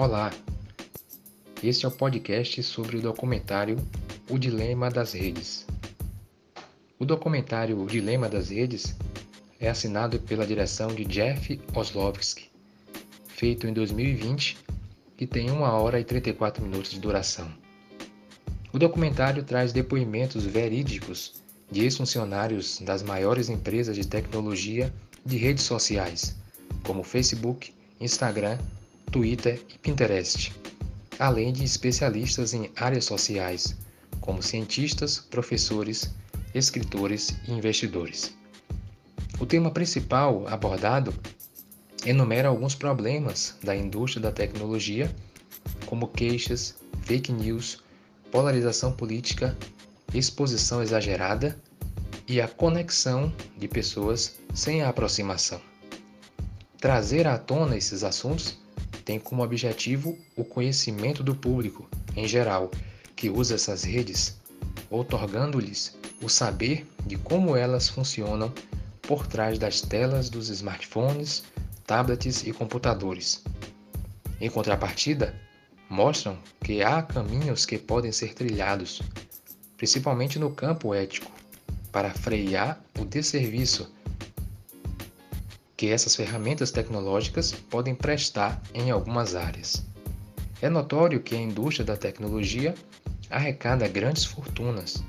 Olá, este é o podcast sobre o documentário O Dilema das Redes. O documentário O Dilema das Redes é assinado pela direção de Jeff Oslovsky, feito em 2020 e tem 1 hora e 34 minutos de duração. O documentário traz depoimentos verídicos de ex-funcionários das maiores empresas de tecnologia de redes sociais, como Facebook, Instagram, Twitter e Pinterest, além de especialistas em áreas sociais, como cientistas, professores, escritores e investidores. O tema principal abordado enumera alguns problemas da indústria da tecnologia, como queixas, fake news, polarização política, exposição exagerada e a conexão de pessoas sem a aproximação. Trazer à tona esses assuntos tem como objetivo o conhecimento do público, em geral, que usa essas redes, otorgando-lhes o saber de como elas funcionam por trás das telas dos smartphones, tablets e computadores. Em contrapartida, mostram que há caminhos que podem ser trilhados, principalmente no campo ético, para frear o desserviço que essas ferramentas tecnológicas podem prestar em algumas áreas. É notório que a indústria da tecnologia arrecada grandes fortunas,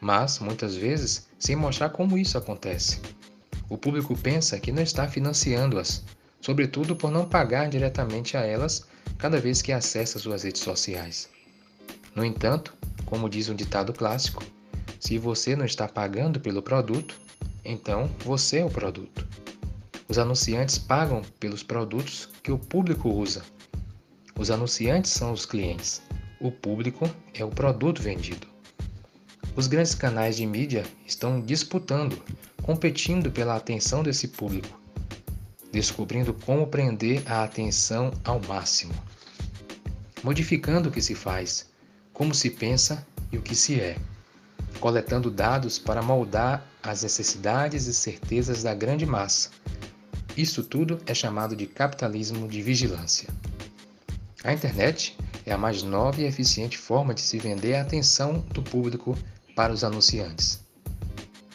mas muitas vezes sem mostrar como isso acontece. O público pensa que não está financiando-as, sobretudo por não pagar diretamente a elas cada vez que acessa suas redes sociais. No entanto, como diz um ditado clássico, se você não está pagando pelo produto, então você é o produto. Os anunciantes pagam pelos produtos que o público usa. Os anunciantes são os clientes. O público é o produto vendido. Os grandes canais de mídia estão disputando, competindo pela atenção desse público, descobrindo como prender a atenção ao máximo, modificando o que se faz, como se pensa e o que se é, coletando dados para moldar as necessidades e certezas da grande massa isso tudo é chamado de capitalismo de vigilância. A internet é a mais nova e eficiente forma de se vender a atenção do público para os anunciantes.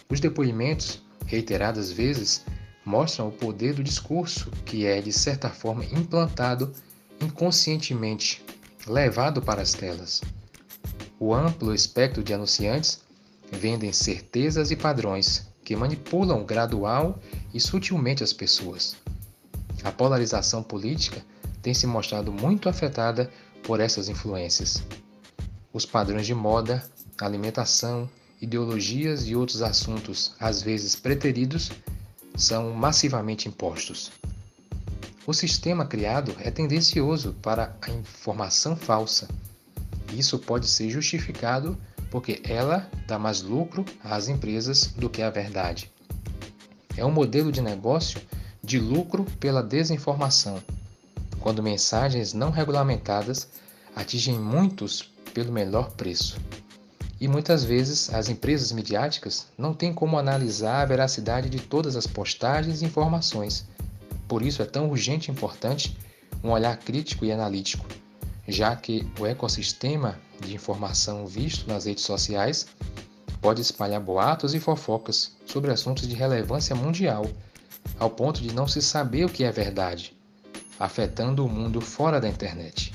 Os depoimentos, reiteradas vezes, mostram o poder do discurso que é, de certa forma, implantado inconscientemente, levado para as telas. O amplo espectro de anunciantes vendem certezas e padrões que manipulam gradual e sutilmente as pessoas. A polarização política tem se mostrado muito afetada por essas influências. Os padrões de moda, alimentação, ideologias e outros assuntos, às vezes preteridos, são massivamente impostos. O sistema criado é tendencioso para a informação falsa. Isso pode ser justificado porque ela dá mais lucro às empresas do que a verdade. É um modelo de negócio de lucro pela desinformação, quando mensagens não regulamentadas atingem muitos pelo menor preço. E muitas vezes as empresas midiáticas não têm como analisar a veracidade de todas as postagens e informações. Por isso é tão urgente e importante um olhar crítico e analítico, já que o ecossistema de informação visto nas redes sociais pode espalhar boatos e fofocas sobre assuntos de relevância mundial, ao ponto de não se saber o que é verdade, afetando o mundo fora da internet.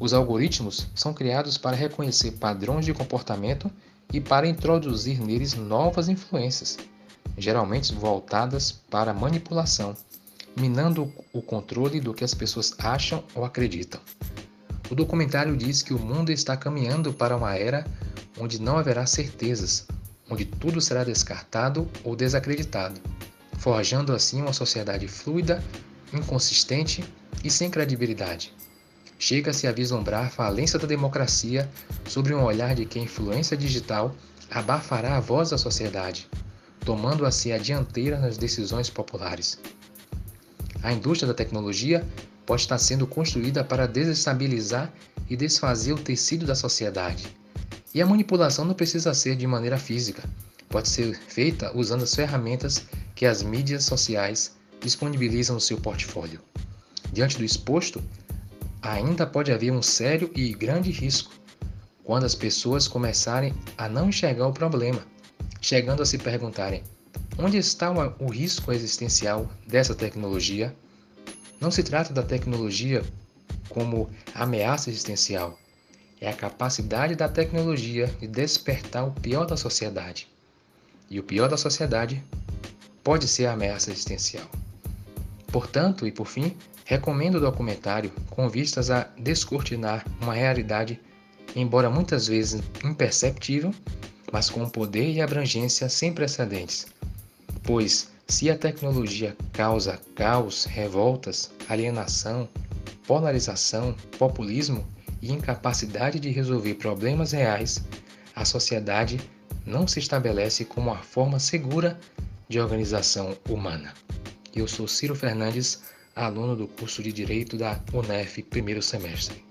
Os algoritmos são criados para reconhecer padrões de comportamento e para introduzir neles novas influências, geralmente voltadas para manipulação, minando o controle do que as pessoas acham ou acreditam. O documentário diz que o mundo está caminhando para uma era onde não haverá certezas, onde tudo será descartado ou desacreditado, forjando assim uma sociedade fluida, inconsistente e sem credibilidade. Chega-se a vislumbrar a falência da democracia sobre um olhar de que a influência digital abafará a voz da sociedade, tomando assim a dianteira nas decisões populares. A indústria da tecnologia pode estar sendo construída para desestabilizar e desfazer o tecido da sociedade, e a manipulação não precisa ser de maneira física, pode ser feita usando as ferramentas que as mídias sociais disponibilizam no seu portfólio. Diante do exposto, ainda pode haver um sério e grande risco quando as pessoas começarem a não enxergar o problema, chegando a se perguntarem: onde está o risco existencial dessa tecnologia? Não se trata da tecnologia como ameaça existencial, é a capacidade da tecnologia de despertar o pior da sociedade. E o pior da sociedade pode ser a ameaça existencial. Portanto, e por fim, recomendo o documentário com vistas a descortinar uma realidade, embora muitas vezes imperceptível, mas com poder e abrangência sem precedentes. Pois, se a tecnologia causa caos, revoltas, alienação, polarização, populismo e incapacidade de resolver problemas reais, a sociedade não se estabelece como uma forma segura de organização humana. Eu sou Ciro Fernandes, aluno do curso de Direito da UNEF, primeiro semestre.